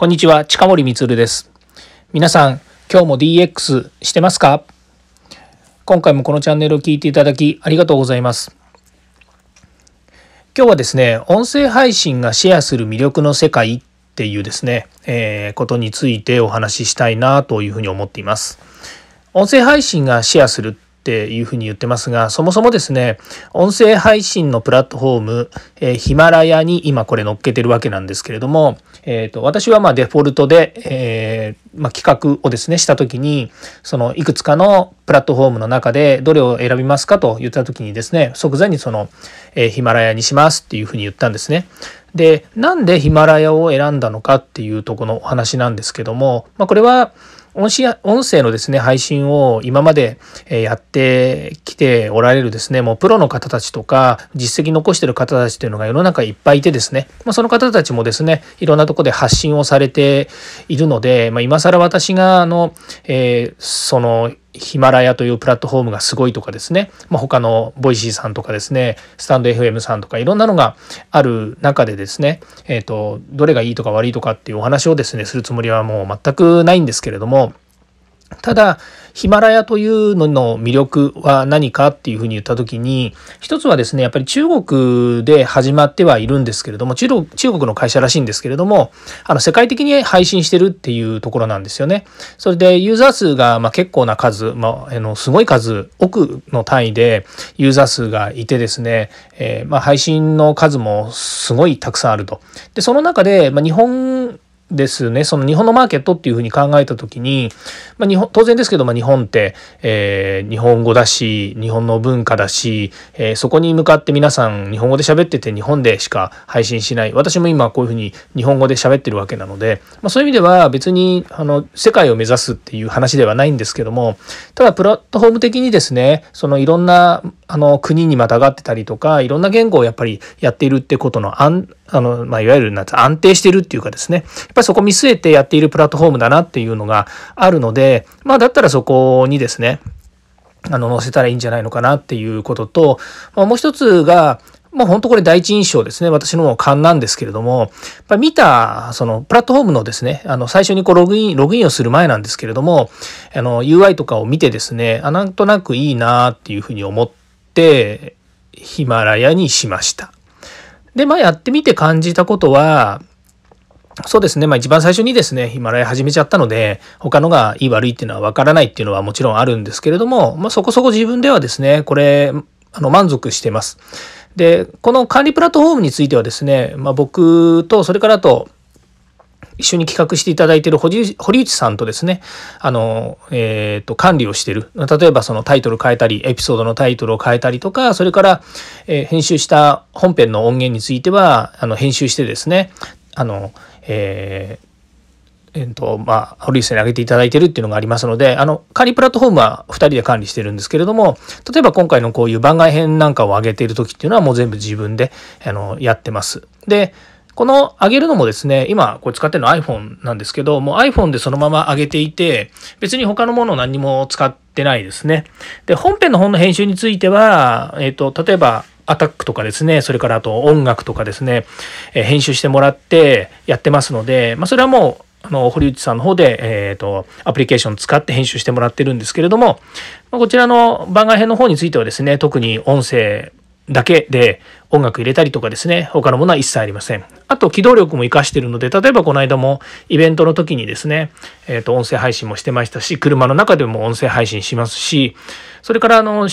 こんにちは、近森光です。皆さん、今日も DX してますか？今回もこのチャンネルを聞いていただきありがとうございます。今日はですね、音声配信がシェアする魅力の世界っていうですね、えー、ことについてお話ししたいなというふうに思っています。音声配信がシェアするっていうふうに言ってますが、そもそもですね、音声配信のプラットフォーム、え、ヒマラヤに今これ載っけてるわけなんですけれども、えーと、私はまあデフォルトで、えー、まあ、企画をですねした時にそのいくつかのプラットフォームの中でどれを選びますかと言った時にですね即座にその、え、ヒマラヤにしますっていうふうに言ったんですね。でなんでヒマラヤを選んだのかっていうとこのお話なんですけども、まあ、これは音声のですね、配信を今までやってきておられるですね、もうプロの方たちとか、実績残してる方たちというのが世の中いっぱいいてですね、まあ、その方たちもですね、いろんなとこで発信をされているので、まあ、今更私が、あの、えー、その、ヒマラヤというプラットフォームがすごいとかですね、まあ、他の Voicy さんとかですね、スタンド FM さんとかいろんなのがある中でですね、えっ、ー、と、どれがいいとか悪いとかっていうお話をですね、するつもりはもう全くないんですけれども、ただ、ヒマラヤというのの魅力は何かっていうふうに言った時に、一つはですね、やっぱり中国で始まってはいるんですけれども、中国の会社らしいんですけれども、あの世界的に配信してるっていうところなんですよね。それでユーザー数がま結構な数、まあ、あのすごい数、億の単位でユーザー数がいてですね、えー、ま配信の数もすごいたくさんあると。で、その中で、ま日本ですね、その日本のマーケットっていうふうに考えた時に、まあ、日本当然ですけど、まあ、日本って、えー、日本語だし日本の文化だし、えー、そこに向かって皆さん日本語で喋ってて日本でしか配信しない。私も今こういうふうに日本語で喋ってるわけなので、まあ、そういう意味では別にあの世界を目指すっていう話ではないんですけどもただプラットフォーム的にですねそのいろんなあの国にまたがってたりとかいろんな言語をやっぱりやっているってことの安あの、まあ、いわゆるなんて安定してるっていうかですね、やっぱりそこ見据えてやっているプラットフォームだなっていうのがあるので、まあ、だったらそこにですね、あの、載せたらいいんじゃないのかなっていうことと、まあ、もう一つが、もう本当これ第一印象ですね。私のも勘なんですけれども、やっぱ見た、そのプラットフォームのですね、あの最初にこうログイン、ログインをする前なんですけれども、あの UI とかを見てですね、あなんとなくいいなっていうふうに思って、ヒマラヤにしました。で、まあやってみて感じたことは、そうですね。まあ一番最初にですね、ヒマラヤ始めちゃったので、他のがいい悪いっていうのはわからないっていうのはもちろんあるんですけれども、まあそこそこ自分ではですね、これ、あの満足してます。で、この管理プラットフォームについてはですね、まあ僕と、それからと、一緒に企画していただいている堀内さんとですね、あの、えっ、ー、と、管理をしている。例えばそのタイトル変えたり、エピソードのタイトルを変えたりとか、それから、えー、編集した本編の音源については、あの、編集してですね、あの、えーえーとまあ、堀内さんに挙げていただいてるっていうのがありますので、あの、管理プラットフォームは2人で管理してるんですけれども、例えば今回のこういう番外編なんかを上げている時っていうのはもう全部自分で、あの、やってます。で、この上げるのもですね、今これ使ってるの iPhone なんですけど、もう iPhone でそのまま上げていて、別に他のものを何も使ってないですね。で、本編の本の編集については、えっ、ー、と、例えば、アタックとかですね、それからあと音楽とかですね、えー、編集してもらってやってますので、まあ、それはもう、あの、堀内さんの方で、えっ、ー、と、アプリケーション使って編集してもらってるんですけれども、ま、こちらの番外編の方についてはですね、特に音声だけで音楽入れたりとかですね、他のものは一切ありません。あと、機動力も活かしてるので、例えばこの間もイベントの時にですね、えっ、ー、と、音声配信もしてましたし、車の中でも音声配信しますし、それからあの、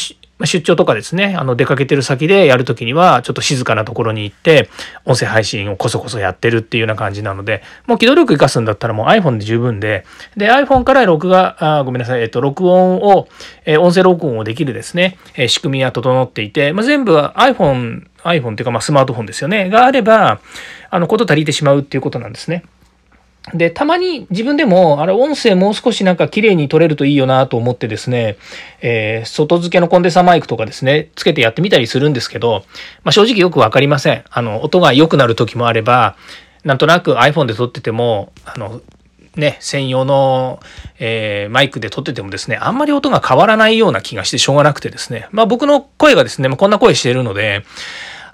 出張とかですね、あの出かけてる先でやるときには、ちょっと静かなところに行って、音声配信をこそこそやってるっていうような感じなので、もう機動力活かすんだったらもう iPhone で十分で、で、iPhone から録画、あごめんなさい、えっと、録音を、え音声録音をできるですね、え仕組みは整っていて、まあ、全部は iPhone、iPhone っていうかまあスマートフォンですよね、があれば、あの、こと足りてしまうっていうことなんですね。で、たまに自分でも、あれ、音声もう少しなんか綺麗に撮れるといいよなと思ってですね、えー、外付けのコンデンサーマイクとかですね、つけてやってみたりするんですけど、まあ、正直よくわかりません。あの、音が良くなる時もあれば、なんとなく iPhone で撮ってても、あの、ね、専用の、えー、マイクで撮っててもですね、あんまり音が変わらないような気がしてしょうがなくてですね、まあ僕の声がですね、まあ、こんな声してるので、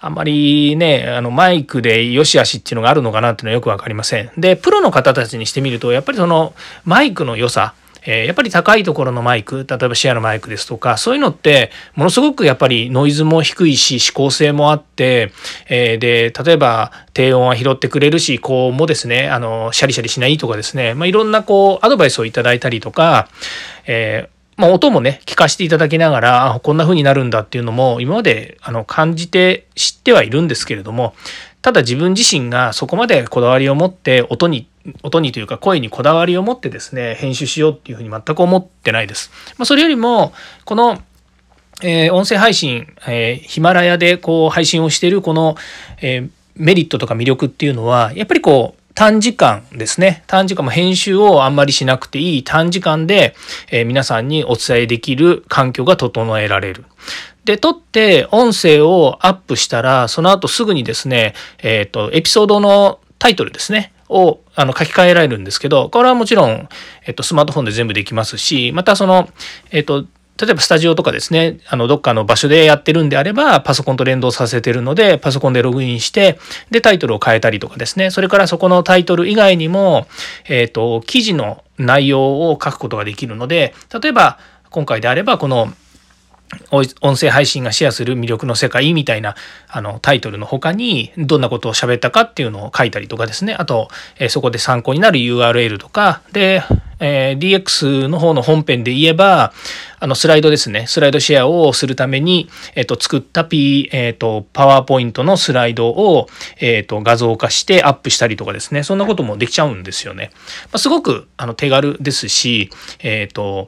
あんまりね、あの、マイクで良し悪しっていうのがあるのかなっていうのはよくわかりません。で、プロの方たちにしてみると、やっぱりその、マイクの良さ、え、やっぱり高いところのマイク例えばシェアのマイクですとかそういうのってものすごくやっぱりノイズも低いし指向性もあって、え、で例えば低音は拾ってくれるし高音もですねあのシャリシャリしないとかですね、まあ、いろんなこうアドバイスをいただいたりとか、えまあ、音もね聞かせていただきながらこんな風になるんだっていうのも今まであの感じて知ってはいるんですけれどもただ自分自身がそこまでこだわりを持って音に音にというか声にこだわりを持ってですね編集しようっていうふうに全く思ってないです。まあ、それよりもこのえー、音声配信、えー、ヒマラヤでこう配信をしているこの、えー、メリットとか魅力っていうのはやっぱりこう短時間ですね短時間も編集をあんまりしなくていい短時間で、えー、皆さんにお伝えできる環境が整えられる。で、撮って音声をアップしたら、その後すぐにですね、えっ、ー、と、エピソードのタイトルですね。をあの書き換えられるんですけど、これはもちろん、えっと、スマートフォンで全部できますし、またその、えっと、例えばスタジオとかですね、あの、どっかの場所でやってるんであれば、パソコンと連動させてるので、パソコンでログインして、で、タイトルを変えたりとかですね、それからそこのタイトル以外にも、えっ、と、記事の内容を書くことができるので、例えば、今回であれば、この、音声配信がシェアする魅力の世界みたいなあのタイトルの他にどんなことを喋ったかっていうのを書いたりとかですね。あと、えそこで参考になる URL とかで、えー DX の方の本編で言えばあのスライドですねスライドシェアをするために、えっと、作った P、えっと、パワーポイントのスライドを、えっと、画像化してアップしたりとかですねそんなこともできちゃうんですよね。まあ、すごくあの手軽ですし、えっと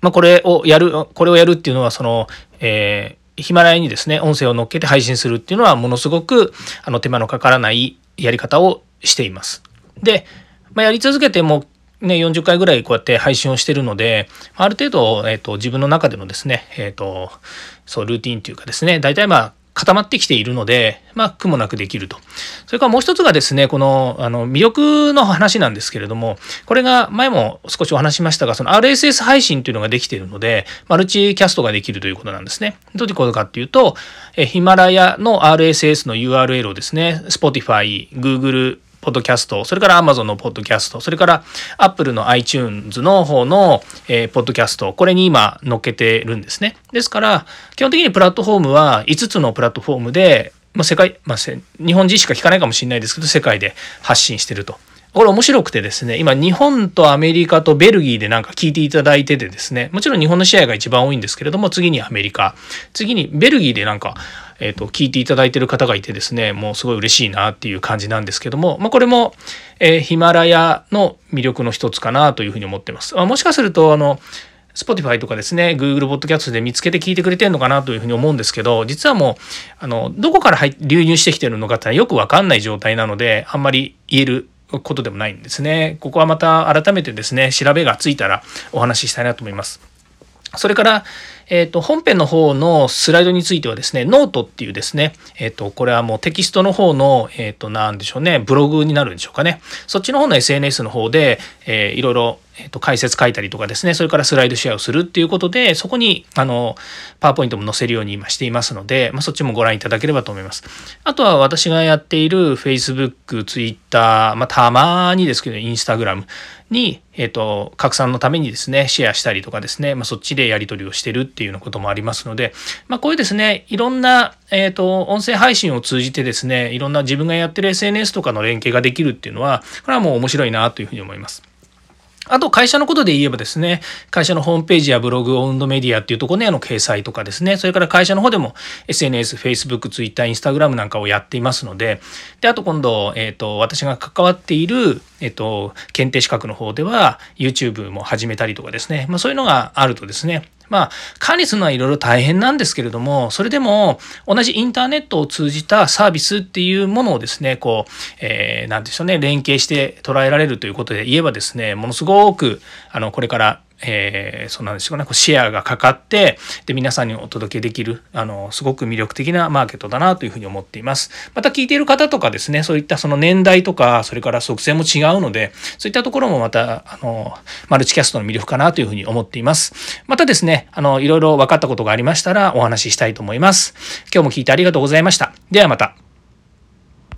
まあ、これをやる、これをやるっていうのは、その、えー、ヒマラヤにですね、音声を乗っけて配信するっていうのは、ものすごく、あの、手間のかからないやり方をしています。で、まあ、やり続けても、ね、40回ぐらいこうやって配信をしてるので、ある程度、えっ、と、自分の中でのですね、えっ、と、そう、ルーティンというかですね、大体まあ、固まってきているので、まあ、苦もなくできると。それからもう一つがですね、この、あの、魅力の話なんですけれども、これが前も少しお話しましたが、その RSS 配信というのができているので、マルチキャストができるということなんですね。どういうことかっていうと、えヒマラヤの RSS の URL をですね、Spotify、Google、ポッドキャスト、それから Amazon のポッドキャスト、それから Apple の iTunes の方の、えー、ポッドキャスト、これに今載っけてるんですね。ですから、基本的にプラットフォームは5つのプラットフォームで、まあ、世界、まあ、日本人しか聞かないかもしれないですけど、世界で発信してると。これ面白くてですね、今日本とアメリカとベルギーでなんか聞いていただいててですね、もちろん日本の試合が一番多いんですけれども、次にアメリカ、次にベルギーでなんか、えっ、ー、と、聞いていただいてる方がいてですね、もうすごい嬉しいなっていう感じなんですけども、まあこれも、えー、ヒマラヤの魅力の一つかなというふうに思ってます。あもしかすると、あの、Spotify とかですね、Google Podcast で見つけて聞いてくれてるのかなというふうに思うんですけど、実はもう、あの、どこから流入してきてるのかってよくわかんない状態なので、あんまり言えることでもないんですね。ここはまた改めてですね、調べがついたらお話ししたいなと思います。それから、えっ、と、本編の方のスライドについてはですね、ノートっていうですね、えっ、と、これはもうテキストの方の、えっ、と、なんでしょうね、ブログになるんでしょうかね。そっちの方の SNS の方で、えー、いろいろえー、と解説書いたりとかですね、それからスライドシェアをするっていうことで、そこに、あの、パワーポイントも載せるように今していますので、まあ、そっちもご覧いただければと思います。あとは私がやっている Facebook、Twitter、まあ、たまにですけど、Instagram に、えっ、と、拡散のためにですね、シェアしたりとかですね、まあ、そっちでやり取りをしてるっていうようなこともありますので、まあ、こういうですね、いろんな、えっ、と、音声配信を通じてですね、いろんな自分がやってる SNS とかの連携ができるっていうのは、これはもう面白いなというふうに思います。あと会社のことで言えばですね、会社のホームページやブログ、オウンドメディアっていうところでの掲載とかですね、それから会社の方でも SNS、Facebook、Twitter、Instagram なんかをやっていますので、で、あと今度、えっ、ー、と、私が関わっている、えっ、ー、と、検定資格の方では YouTube も始めたりとかですね、まあそういうのがあるとですね、まあ、管理するのはいろいろ大変なんですけれども、それでも同じインターネットを通じたサービスっていうものをですね、こう、えー、なんでしょうね、連携して捉えられるということで言えばですね、ものすごく、あの、これからえー、そうなんでしょうね、こうシェアがかかって、で、皆さんにお届けできる、あの、すごく魅力的なマーケットだなというふうに思っています。また聞いている方とかですね、そういったその年代とか、それから属性も違うので、そういったところもまた、あの、マルチキャストの魅力かなというふうに思っています。またですね、あの、いろいろ分かったことがありましたらお話ししたいと思います。今日も聞いてありがとうございました。ではまた。